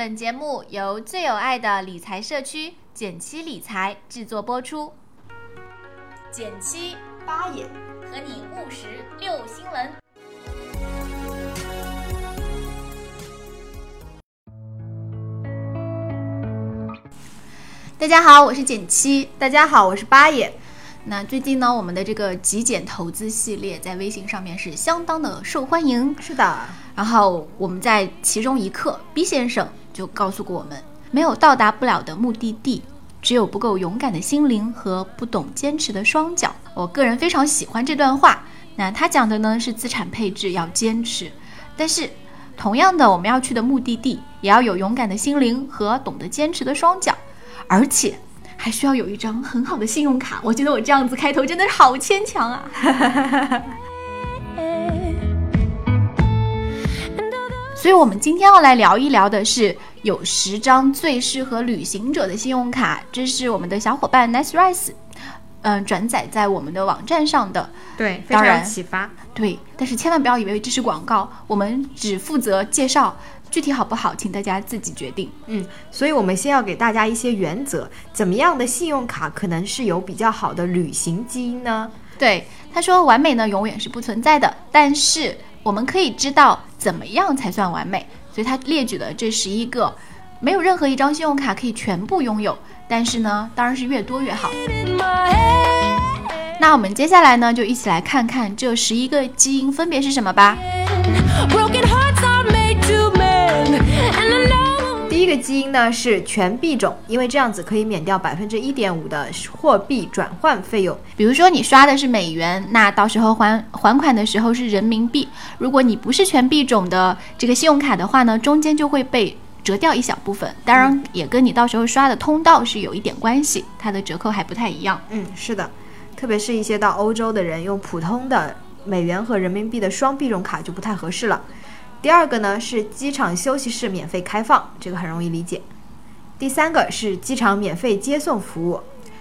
本节目由最有爱的理财社区简七理财制作播出。减七八爷和你务实六新闻。大家好，我是减七。大家好，我是八爷。那最近呢，我们的这个极简投资系列在微信上面是相当的受欢迎。是的，然后我们在其中一课，B 先生就告诉过我们，没有到达不了的目的地，只有不够勇敢的心灵和不懂坚持的双脚。我个人非常喜欢这段话。那他讲的呢是资产配置要坚持，但是同样的，我们要去的目的地也要有勇敢的心灵和懂得坚持的双脚，而且还需要有一张很好的信用卡。我觉得我这样子开头真的好牵强啊。所以，我们今天要来聊一聊的是有十张最适合旅行者的信用卡，这是我们的小伙伴 Nice Rice，嗯、转载在我们的网站上的。对，非常当然有启发。对，但是千万不要以为这是广告，我们只负责介绍，具体好不好，请大家自己决定。嗯，所以我们先要给大家一些原则，怎么样的信用卡可能是有比较好的旅行基因呢？对，他说完美呢永远是不存在的，但是我们可以知道怎么样才算完美。所以他列举了这十一个，没有任何一张信用卡可以全部拥有，但是呢，当然是越多越好。那我们接下来呢，就一起来看看这十一个基因分别是什么吧。Broken hearts are made to mend, and I know 第一个基因呢是全币种，因为这样子可以免掉百分之一点五的货币转换费用。比如说你刷的是美元，那到时候还还款的时候是人民币。如果你不是全币种的这个信用卡的话呢，中间就会被折掉一小部分，当然也跟你到时候刷的通道是有一点关系，它的折扣还不太一样。嗯，是的，特别是一些到欧洲的人用普通的美元和人民币的双币种卡就不太合适了。第二个呢是机场休息室免费开放，这个很容易理解。第三个是机场免费接送服务。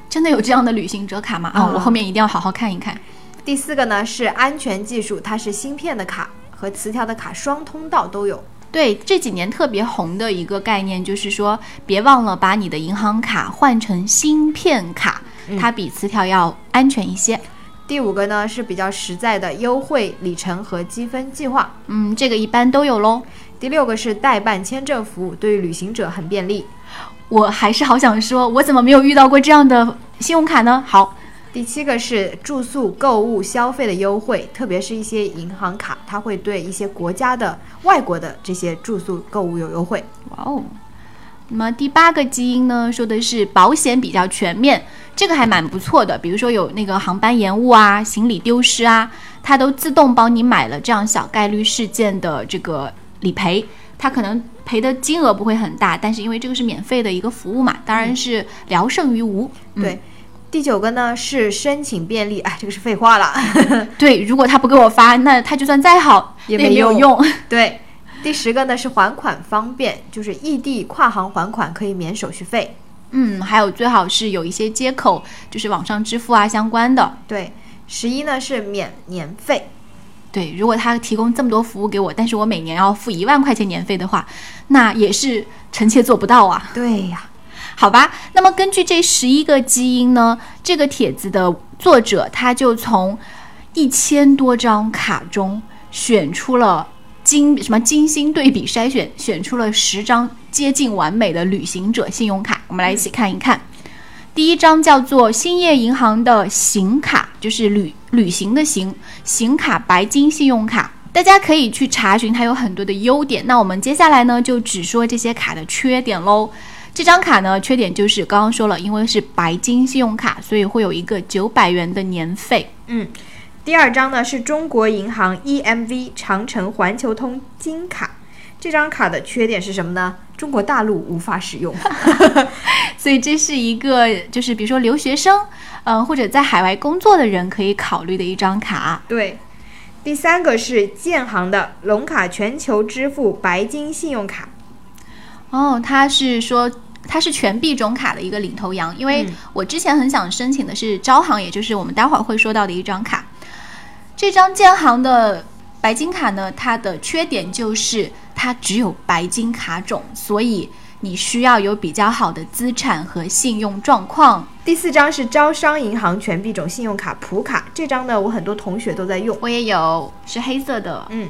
真的有这样的旅行者卡吗？啊、啊我后面一定要好好看一看。第四个呢是安全技术，它是芯片的卡和磁条的卡双通道都有。对这几年特别红的一个概念，就是说，别忘了把你的银行卡换成芯片卡，它比磁条要安全一些。第五个呢是比较实在的优惠里程和积分计划。嗯，这个一般都有喽。第六个是代办签证服务，对于旅行者很便利。我还是好想说，我怎么没有遇到过这样的信用卡呢？好，第七个是住宿、购物、消费的优惠，特别是一些银行卡，它会对一些国家的、外国的这些住宿、购物有优惠。哇哦。那么第八个基因呢，说的是保险比较全面，这个还蛮不错的。比如说有那个航班延误啊、行李丢失啊，它都自动帮你买了这样小概率事件的这个理赔。它可能赔的金额不会很大，但是因为这个是免费的一个服务嘛，当然是聊胜于无。嗯对，第九个呢是申请便利，哎，这个是废话了。对，如果他不给我发，那他就算再好也没有用。对，第十个呢是还款方便，就是异地跨行还款可以免手续费。嗯，还有最好是有一些接口，就是网上支付啊相关的。对，十一呢是免年费。对，如果他提供这么多服务给我，但是我每年要付一万块钱年费的话，那也是臣妾做不到啊。对呀，好吧，那么根据这十一个基因呢，这个帖子的作者他就从一千多张卡中选出了精什么精心对比筛选，选出了十张接近完美的旅行者信用卡，我们来一起看一看。第一张叫做兴业银行的行卡，就是旅旅行的行行卡白金信用卡，大家可以去查询，它有很多的优点。那我们接下来呢，就只说这些卡的缺点喽。这张卡呢，缺点就是刚刚说了，因为是白金信用卡，所以会有一个九百元的年费。嗯。第二张呢是中国银行 EMV 长城环球通金卡，这张卡的缺点是什么呢？中国大陆无法使用。所以这是一个，就是比如说留学生，嗯、或者在海外工作的人可以考虑的一张卡。对，第三个是建行的龙卡全球支付白金信用卡。哦，它是说它是全币种卡的一个领头羊，因为我之前很想申请的是招行，也就是我们待会儿会说到的一张卡。这张建行的白金卡呢，它的缺点就是它它只有白金卡种，所以你需要有比较好的资产和信用状况。第四张是招商银行全币种信用卡普卡，这张呢，我很多同学都在用。我也有，是黑色的，嗯，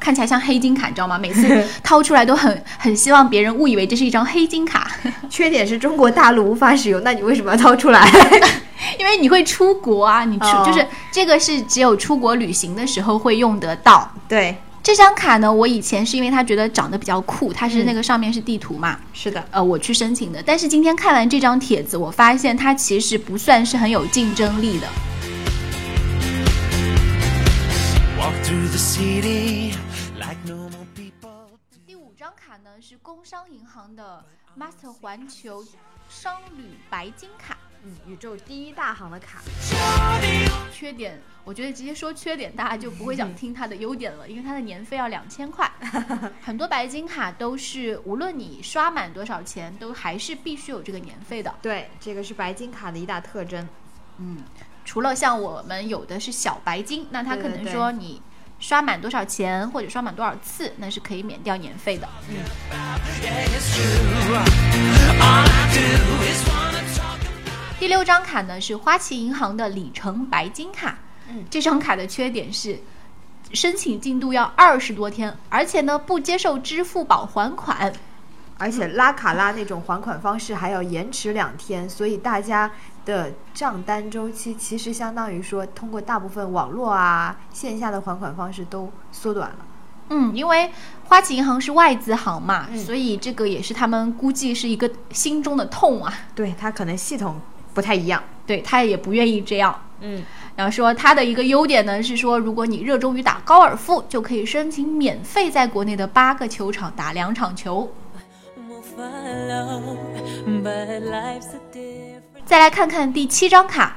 看起来像黑金卡，你知道吗？每次 掏出来都很很希望别人误以为这是一张黑金卡，缺点是中国大陆无法使用，那你为什么要掏出来？因为你会出国啊，你出、哦就是这个是只有出国旅行的时候会用得到。对，这张卡呢，我以前是因为它觉得长得比较酷，它是嗯那个上面是地图嘛，是的，呃，我去申请的。但是今天看完这张帖子，我发现它其实不算是很有竞争力的。Walk through the city like normal people. 第五张卡呢是工商银行的 Master 环球商旅白金卡。嗯，宇宙第一大行的卡，缺点，我觉得直接说缺点，大家就不会想听它的优点了，因为它的年费要两千块。很多白金卡都是，无论你刷满多少钱，都还是必须有这个年费的。对，这个是白金卡的一大特征。嗯，除了像我们有的是小白金，那它可能对对对说你刷满多少钱或者刷满多少次，那是可以免掉年费的。第六张卡呢是花旗银行的里程白金卡，嗯这张卡的缺点是申请进度要二十多天，而且呢不接受支付宝还款。而且拉卡拉那种还款方式还要延迟两天，所以大家的账单周期其实相当于说，通过大部分网络啊、线下的还款方式都缩短了。嗯，因为花旗银行是外资行嘛，嗯所以这个也是他们估计是一个心中的痛啊。对，它可能系统不太一样。对他也不愿意这样。嗯，然后说他的一个优点呢是说，如果你热衷于打高尔夫，就可以申请免费在国内的八个球场打两场球。再来看看第七张卡，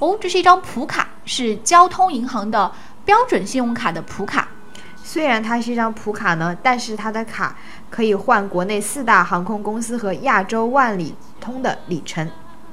哦，这是一张普卡，是交通银行的标准信用卡的普卡。虽然它是一张普卡呢，但是它的卡可以换国内四大航空公司和亚洲万里通的里程。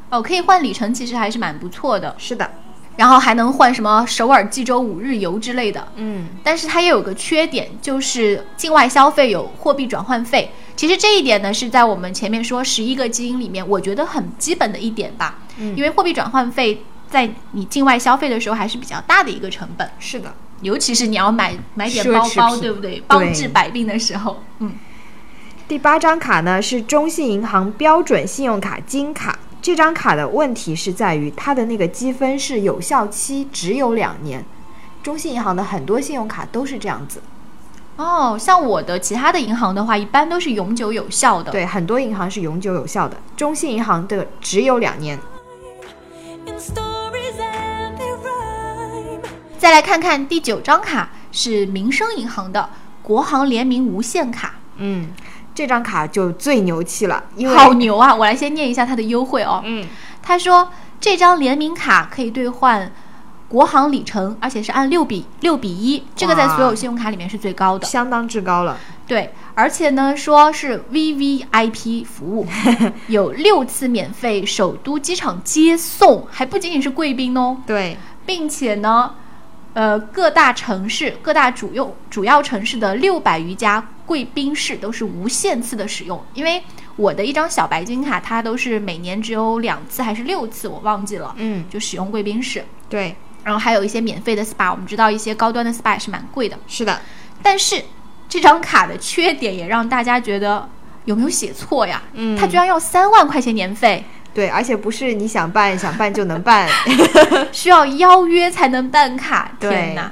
哦，可以换里程，其实还是蛮不错的。是的，然后还能换什么首尔、济州五日游之类的。嗯，但是它也有个缺点，就是境外消费有货币转换费。其实这一点呢，是在我们前面说十一个基因里面，我觉得很基本的一点吧。嗯因为货币转换费在你境外消费的时候还是比较大的一个成本，是的。尤其是你要买买点包包，对不对？包治百病的时候，嗯，第八张卡呢是中信银行标准信用卡金卡。这张卡的问题是在于它的那个积分是有效期只有两年，中信银行的很多信用卡都是这样子。哦，像我的其他的银行的话，一般都是永久有效的。对，很多银行是永久有效的，中信银行的只有两年。In stories and they rhyme. 再来看看第九张卡是民生银行的国行联名无限卡。嗯，这张卡就最牛气了，因为好牛啊！我来先念一下它的优惠哦。嗯，他说这张联名卡可以兑换国行里程，而且是按六比六比一，这个在所有信用卡里面是最高的。相当之高了。对，而且呢说是 VVIP 服务，有六次免费首都机场接送，还不仅仅是贵宾哦，对，并且呢。呃，各大城市、各大主要主要城市的六百余家贵宾室都是无限次的使用，因为我的一张小白金卡，它都是每年只有两次还是六次，我忘记了，嗯，就使用贵宾室。对，然后还有一些免费的 SPA，我们知道一些高端的 SPA 也是蛮贵的，是的，但是这张卡的缺点也让大家觉得有没有写错呀？嗯。它居然要三万块钱年费，对，而且不是你想办想办就能办，需要邀约才能办卡。对天哪！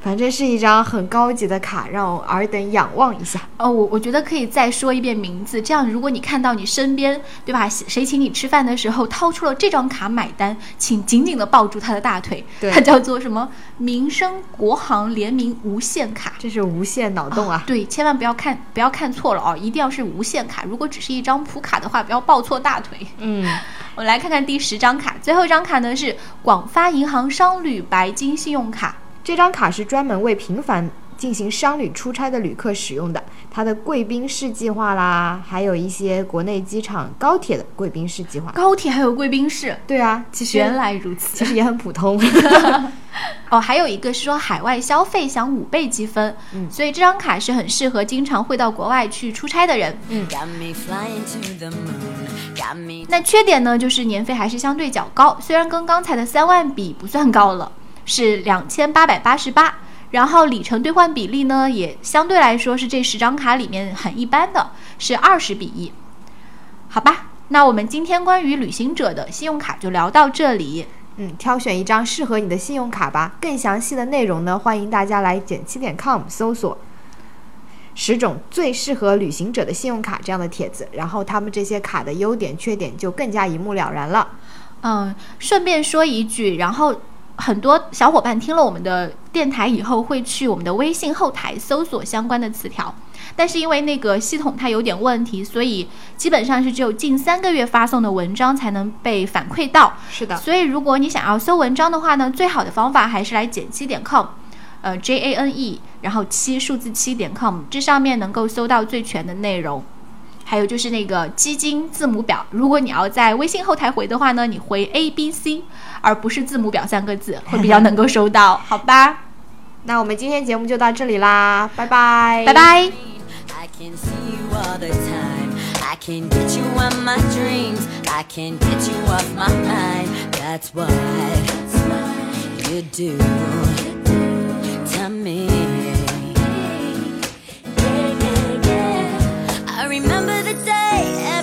反正是一张很高级的卡，让我尔等仰望一下。哦，我我觉得可以再说一遍名字，这样如果你看到你身边，对吧？谁请你吃饭的时候掏出了这张卡买单，请紧紧的抱住他的大腿。对它叫做什么？民生国行联名无限卡。这是无限脑洞啊！对，千万不要看不要看错了哦，一定要是无限卡。如果只是一张普卡的话，不要抱错大腿。嗯，我们来看看第十张卡，最后一张卡呢是广发银行商旅白金信用卡。这张卡是专门为频繁进行商旅出差的旅客使用的，它的贵宾室计划啦，还有一些国内机场、高铁的贵宾室计划。高铁还有贵宾室，对啊，其实原来如此其。实也很普通。哦，还有一个是说海外消费享五倍积分，嗯所以这张卡是很适合经常会到国外去出差的人。Got me flying to the moon. Got me 那缺点呢，就是年费还是相对较高，虽然跟刚才的三万比不算高了，是两千八百八十八。然后里程兑换比例呢，也相对来说是这十张卡里面很一般的，是二十比一。好吧，那我们今天关于旅行者的信用卡就聊到这里。嗯，挑选一张适合你的信用卡吧。更详细的内容呢，欢迎大家来减七点 com 搜索十种最适合旅行者的信用卡这样的帖子，然后他们这些卡的优点、缺点就更加一目了然了。嗯，顺便说一句，然后很多小伙伴听了我们的电台以后，会去我们的微信后台搜索相关的词条，但是因为那个系统它有点问题，所以基本上是只有近三个月发送的文章才能被反馈到。是的，所以如果你想要搜文章的话呢，最好的方法还是来减七点 com，呃 J A N E，然后七数字七点 com，这上面能够搜到最全的内容。还有就是那个基金字母表，如果你要在微信后台回的话呢，你回 A B C，而不是字母表三个字，会比较能够收到，好吧？那我们今天节目就到这里啦，拜拜，拜。拜。I can see you all the time. I can get you on my dreams. I can get you off my mind. That's what you do to me. I remember the day